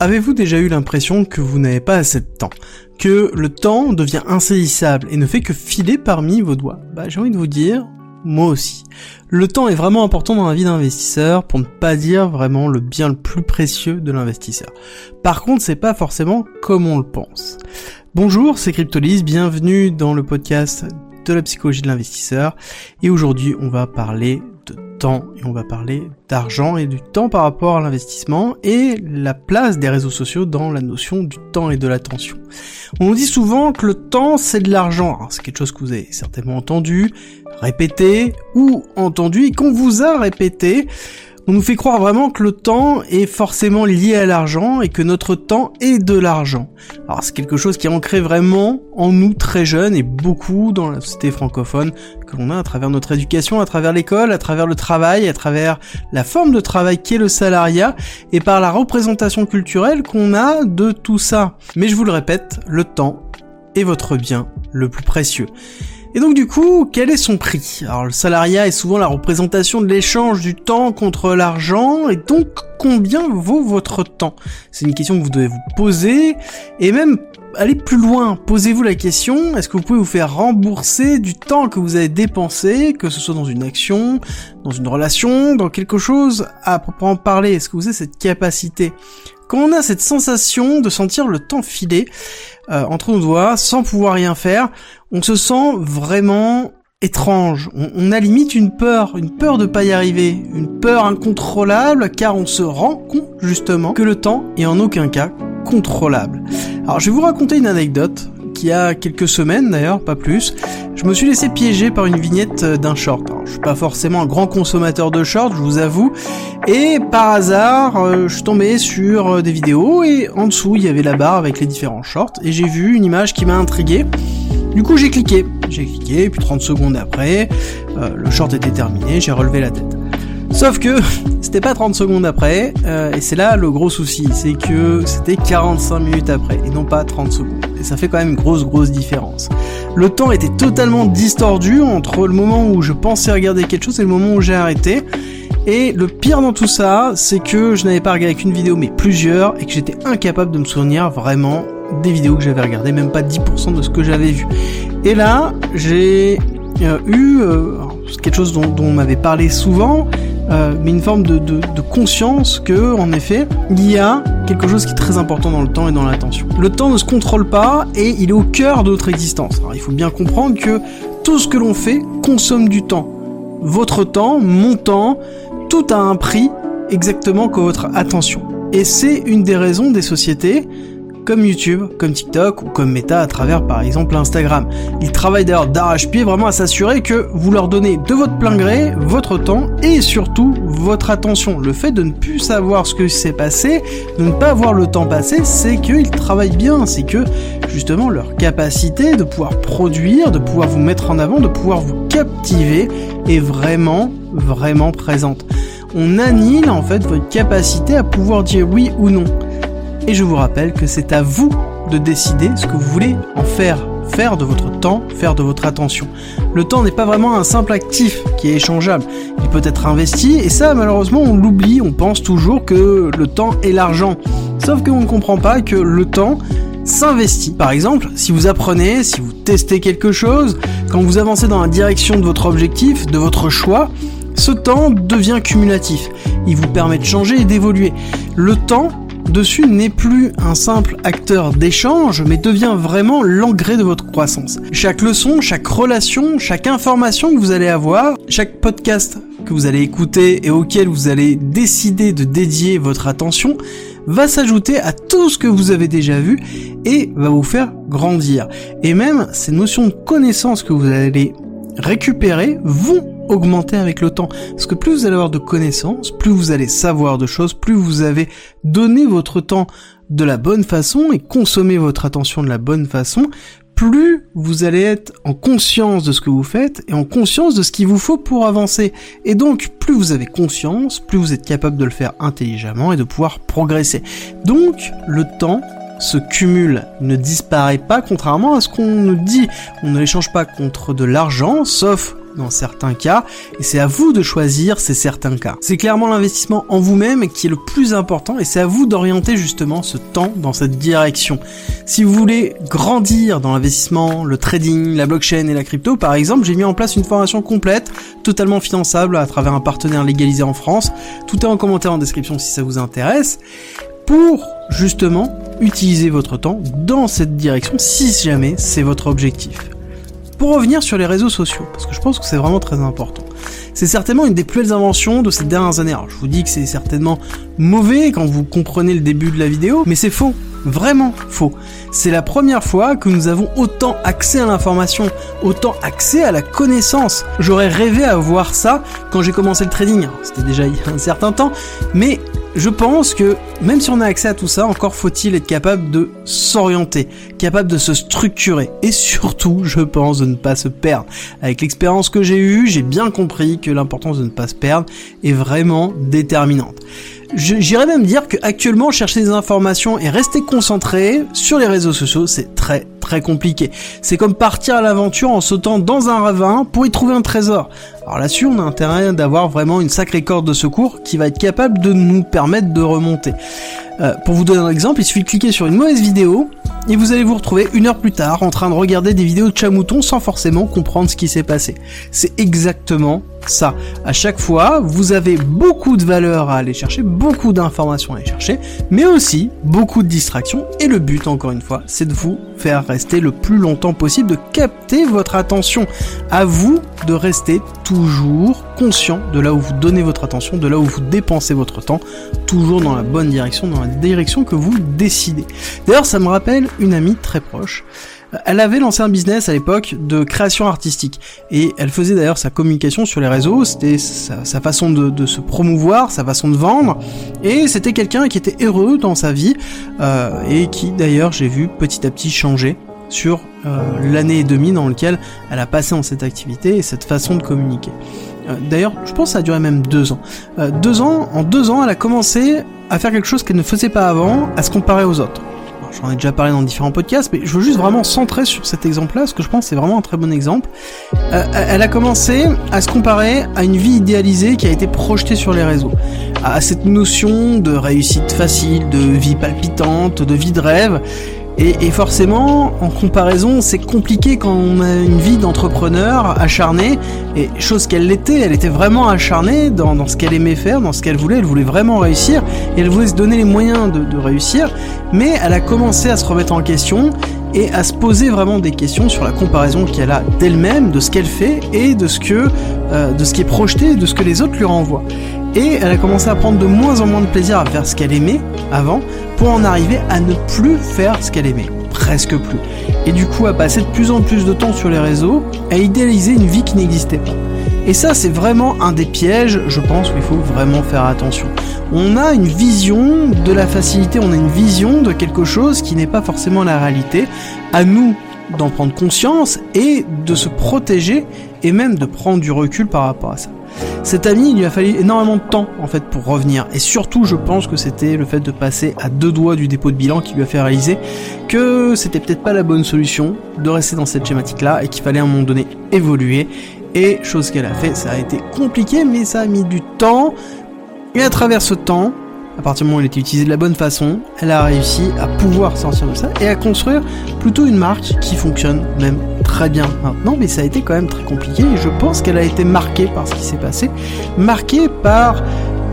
Avez-vous déjà eu l'impression que vous n'avez pas assez de temps? Que le temps devient insaisissable et ne fait que filer parmi vos doigts? Bah j'ai envie de vous dire, moi aussi. Le temps est vraiment important dans la vie d'investisseur, pour ne pas dire vraiment le bien le plus précieux de l'investisseur. Par contre, c'est pas forcément comme on le pense. Bonjour, c'est Cryptolis, bienvenue dans le podcast de la psychologie de l'investisseur. Et aujourd'hui, on va parler temps et on va parler d'argent et du temps par rapport à l'investissement et la place des réseaux sociaux dans la notion du temps et de l'attention. On dit souvent que le temps c'est de l'argent. C'est quelque chose que vous avez certainement entendu, répété ou entendu et qu'on vous a répété on nous fait croire vraiment que le temps est forcément lié à l'argent et que notre temps est de l'argent. Alors c'est quelque chose qui est ancré vraiment en nous très jeunes et beaucoup dans la société francophone que l'on a à travers notre éducation, à travers l'école, à travers le travail, à travers la forme de travail qui est le salariat et par la représentation culturelle qu'on a de tout ça. Mais je vous le répète, le temps est votre bien le plus précieux. Et donc du coup, quel est son prix? Alors le salariat est souvent la représentation de l'échange du temps contre l'argent, et donc combien vaut votre temps? C'est une question que vous devez vous poser, et même aller plus loin, posez-vous la question, est-ce que vous pouvez vous faire rembourser du temps que vous avez dépensé, que ce soit dans une action, dans une relation, dans quelque chose à proprement parler? Est-ce que vous avez cette capacité? Quand on a cette sensation de sentir le temps filer euh, entre nos doigts, sans pouvoir rien faire, on se sent vraiment étrange. On, a limite une peur, une peur de pas y arriver, une peur incontrôlable car on se rend compte justement que le temps est en aucun cas contrôlable. Alors je vais vous raconter une anecdote qui a quelques semaines d'ailleurs, pas plus. Je me suis laissé piéger par une vignette d'un short. Alors, je suis pas forcément un grand consommateur de shorts, je vous avoue. Et par hasard, euh, je suis tombé sur euh, des vidéos et en dessous il y avait la barre avec les différents shorts et j'ai vu une image qui m'a intrigué. Du coup, j'ai cliqué. J'ai cliqué, et puis 30 secondes après, euh, le short était terminé, j'ai relevé la tête. Sauf que c'était pas 30 secondes après, euh, et c'est là le gros souci, c'est que c'était 45 minutes après, et non pas 30 secondes. Et ça fait quand même une grosse grosse différence. Le temps était totalement distordu entre le moment où je pensais regarder quelque chose et le moment où j'ai arrêté. Et le pire dans tout ça, c'est que je n'avais pas regardé qu'une vidéo, mais plusieurs, et que j'étais incapable de me souvenir vraiment des vidéos que j'avais regardées, même pas 10% de ce que j'avais vu. Et là, j'ai euh, eu euh, quelque chose dont, on m'avait parlé souvent, euh, mais une forme de, conscience que, en effet, il y a quelque chose qui est très important dans le temps et dans l'attention. Le temps ne se contrôle pas et il est au cœur de notre existence. Alors il faut bien comprendre que tout ce que l'on fait consomme du temps. Votre temps, mon temps, tout a un prix exactement que votre attention. Et c'est une des raisons des sociétés comme YouTube, comme TikTok ou comme Meta à travers par exemple Instagram. Ils travaillent d'ailleurs d'arrache-pied vraiment à s'assurer que vous leur donnez de votre plein gré votre temps et surtout votre attention. Le fait de ne plus savoir ce que s'est passé, de ne pas voir le temps passer, c'est qu'ils travaillent bien, c'est que justement leur capacité de pouvoir produire, de pouvoir vous mettre en avant, de pouvoir vous captiver est vraiment, vraiment présente. On annule en fait votre capacité à pouvoir dire oui ou non. Et je vous rappelle que c'est à vous de décider ce que vous voulez en faire, faire de votre temps, faire de votre attention. Le temps n'est pas vraiment un simple actif qui est échangeable. Il peut être investi et ça malheureusement on l'oublie, on pense toujours que le temps est l'argent. Sauf qu'on ne comprend pas que le temps s'investit. Par exemple, si vous apprenez, si vous testez quelque chose, quand vous avancez dans la direction de votre objectif, de votre choix, ce temps devient cumulatif. Il vous permet de changer et d'évoluer. Le temps dessus n'est plus un simple acteur d'échange, mais devient vraiment l'engrais de votre croissance. Chaque leçon, chaque relation, chaque information que vous allez avoir, chaque podcast que vous allez écouter et auquel vous allez décider de dédier votre attention, va s'ajouter à tout ce que vous avez déjà vu et va vous faire grandir. Et même ces notions de connaissance que vous allez récupérer vont augmenter avec le temps. Parce que plus vous allez avoir de connaissances, plus vous allez savoir de choses, plus vous avez donné votre temps de la bonne façon et consommé votre attention de la bonne façon, plus vous allez être en conscience de ce que vous faites et en conscience de ce qu'il vous faut pour avancer. Et donc, plus vous avez conscience, plus vous êtes capable de le faire intelligemment et de pouvoir progresser. Donc, le temps se cumule, ne disparaît pas, contrairement à ce qu'on nous dit. On ne l'échange pas contre de l'argent, sauf dans certains cas, et c'est à vous de choisir ces certains cas. C'est clairement l'investissement en vous-même qui est le plus important, et c'est à vous d'orienter justement ce temps dans cette direction. Si vous voulez grandir dans l'investissement, le trading, la blockchain et la crypto, par exemple, j'ai mis en place une formation complète, totalement finançable à travers un partenaire légalisé en France. Tout est en commentaire en description si ça vous intéresse pour justement utiliser votre temps dans cette direction si jamais c'est votre objectif. Pour revenir sur les réseaux sociaux, parce que je pense que c'est vraiment très important. C'est certainement une des plus belles inventions de ces dernières années. Alors je vous dis que c'est certainement mauvais quand vous comprenez le début de la vidéo, mais c'est faux. Vraiment faux. C'est la première fois que nous avons autant accès à l'information, autant accès à la connaissance. J'aurais rêvé à voir ça quand j'ai commencé le trading. C'était déjà il y a un certain temps, mais je pense que même si on a accès à tout ça, encore faut-il être capable de s'orienter, capable de se structurer et surtout, je pense, de ne pas se perdre. Avec l'expérience que j'ai eue, j'ai bien compris que l'importance de ne pas se perdre est vraiment déterminante. J'irais même dire qu'actuellement, chercher des informations et rester concentré sur les réseaux sociaux, c'est très très compliqué. C'est comme partir à l'aventure en sautant dans un ravin pour y trouver un trésor. Alors là-dessus, on a intérêt d'avoir vraiment une sacrée corde de secours qui va être capable de nous permettre de remonter. Euh, pour vous donner un exemple, il suffit de cliquer sur une mauvaise vidéo et vous allez vous retrouver une heure plus tard en train de regarder des vidéos de chat sans forcément comprendre ce qui s'est passé. C'est exactement ça. À chaque fois, vous avez beaucoup de valeur à aller chercher, beaucoup d'informations à aller chercher, mais aussi beaucoup de distractions. Et le but, encore une fois, c'est de vous faire rester le plus longtemps possible, de capter votre attention. À vous de rester toujours conscient de là où vous donnez votre attention, de là où vous dépensez votre temps, toujours dans la bonne direction, dans la direction que vous décidez. D'ailleurs, ça me rappelle une amie très proche. Elle avait lancé un business à l'époque de création artistique et elle faisait d'ailleurs sa communication sur les réseaux, c'était sa, façon de, se promouvoir, sa façon de vendre et c'était quelqu'un qui était heureux dans sa vie euh, et qui d'ailleurs j'ai vu petit à petit changer sur euh, l'année et demie dans lequel elle a passé dans cette activité et cette façon de communiquer. Euh, d'ailleurs, je pense que ça a duré même deux ans. deux ans, en deux ans, elle a commencé à faire quelque chose qu'elle ne faisait pas avant, à se comparer aux autres. J'en ai déjà parlé dans différents podcasts, mais je veux juste vraiment centrer sur cet exemple-là, parce que je pense que c'est vraiment un très bon exemple. Euh, elle a commencé à se comparer à une vie idéalisée qui a été projetée sur les réseaux, à cette notion de réussite facile, de vie palpitante, de vie de rêve, et, forcément, en comparaison, c'est compliqué quand on a une vie d'entrepreneur acharnée, et chose qu'elle l'était, elle était vraiment acharnée dans, ce qu'elle aimait faire, dans ce qu'elle voulait, elle voulait vraiment réussir, et elle voulait se donner les moyens de, réussir, mais elle a commencé à se remettre en question, et à se poser vraiment des questions sur la comparaison qu'elle a d'elle-même, de ce qu'elle fait, et de ce, euh, qui est projeté, de ce que les autres lui renvoient. Et elle a commencé à prendre de moins en moins de plaisir à faire ce qu'elle aimait avant, pour en arriver à ne plus faire ce qu'elle aimait, presque plus. Et du coup à passer de plus en plus de temps sur les réseaux, à idéaliser une vie qui n'existait pas. Et ça, c'est vraiment un des pièges, je pense, où il faut vraiment faire attention. On a une vision de la facilité, on a une vision de quelque chose qui n'est pas forcément la réalité. À nous d'en prendre conscience et de se protéger et même de prendre du recul par rapport à ça. Cet ami, il lui a fallu énormément de temps en fait pour revenir. Et surtout, je pense que c'était le fait de passer à deux doigts du dépôt de bilan qui lui a fait réaliser que c'était peut-être pas la bonne solution de rester dans cette schématique-là et qu'il fallait à un moment donné évoluer. Et chose qu'elle a fait, ça a été compliqué, mais ça a mis du temps. Et à travers ce temps, à partir du moment où elle était utilisée de la bonne façon, elle a réussi à pouvoir sortir de ça et à construire plutôt une marque qui fonctionne même très bien maintenant, mais ça a été quand même très compliqué et je pense qu'elle a été marquée par ce qui s'est passé, marquée par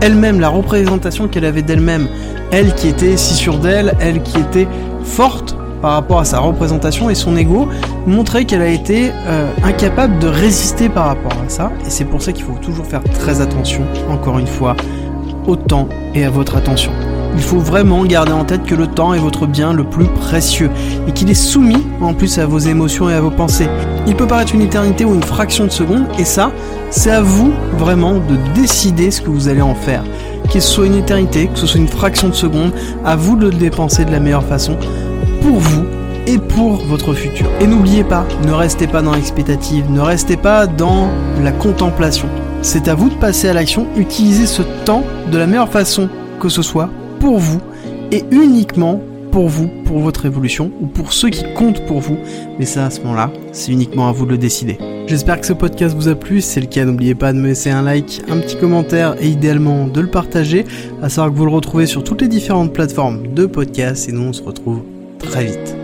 elle-même, la représentation qu'elle avait d'elle-même, elle qui était si sûre d'elle, elle qui était forte par rapport à sa représentation et son ego, montrait qu'elle a été euh, incapable de résister par rapport à ça, et c'est pour ça qu'il faut toujours faire très attention, encore une fois, au temps et à votre attention. Il faut vraiment garder en tête que le temps est votre bien le plus précieux et qu'il est soumis en plus à vos émotions et à vos pensées. Il peut paraître une éternité ou une fraction de seconde et ça, c'est à vous vraiment de décider ce que vous allez en faire. Que ce soit une éternité, que ce soit une fraction de seconde, à vous de le dépenser de la meilleure façon pour vous et pour votre futur. Et n'oubliez pas, ne restez pas dans l'expectative, ne restez pas dans la contemplation. C'est à vous de passer à l'action, utilisez ce temps de la meilleure façon que ce soit pour vous et uniquement pour vous, pour votre évolution ou pour ceux qui comptent pour vous. Mais ça, à ce moment-là, c'est uniquement à vous de le décider. J'espère que ce podcast vous a plu, si c'est le cas n'oubliez pas de me laisser un like, un petit commentaire et idéalement de le partager, à savoir que vous le retrouvez sur toutes les différentes plateformes de podcast et nous on se retrouve très vite.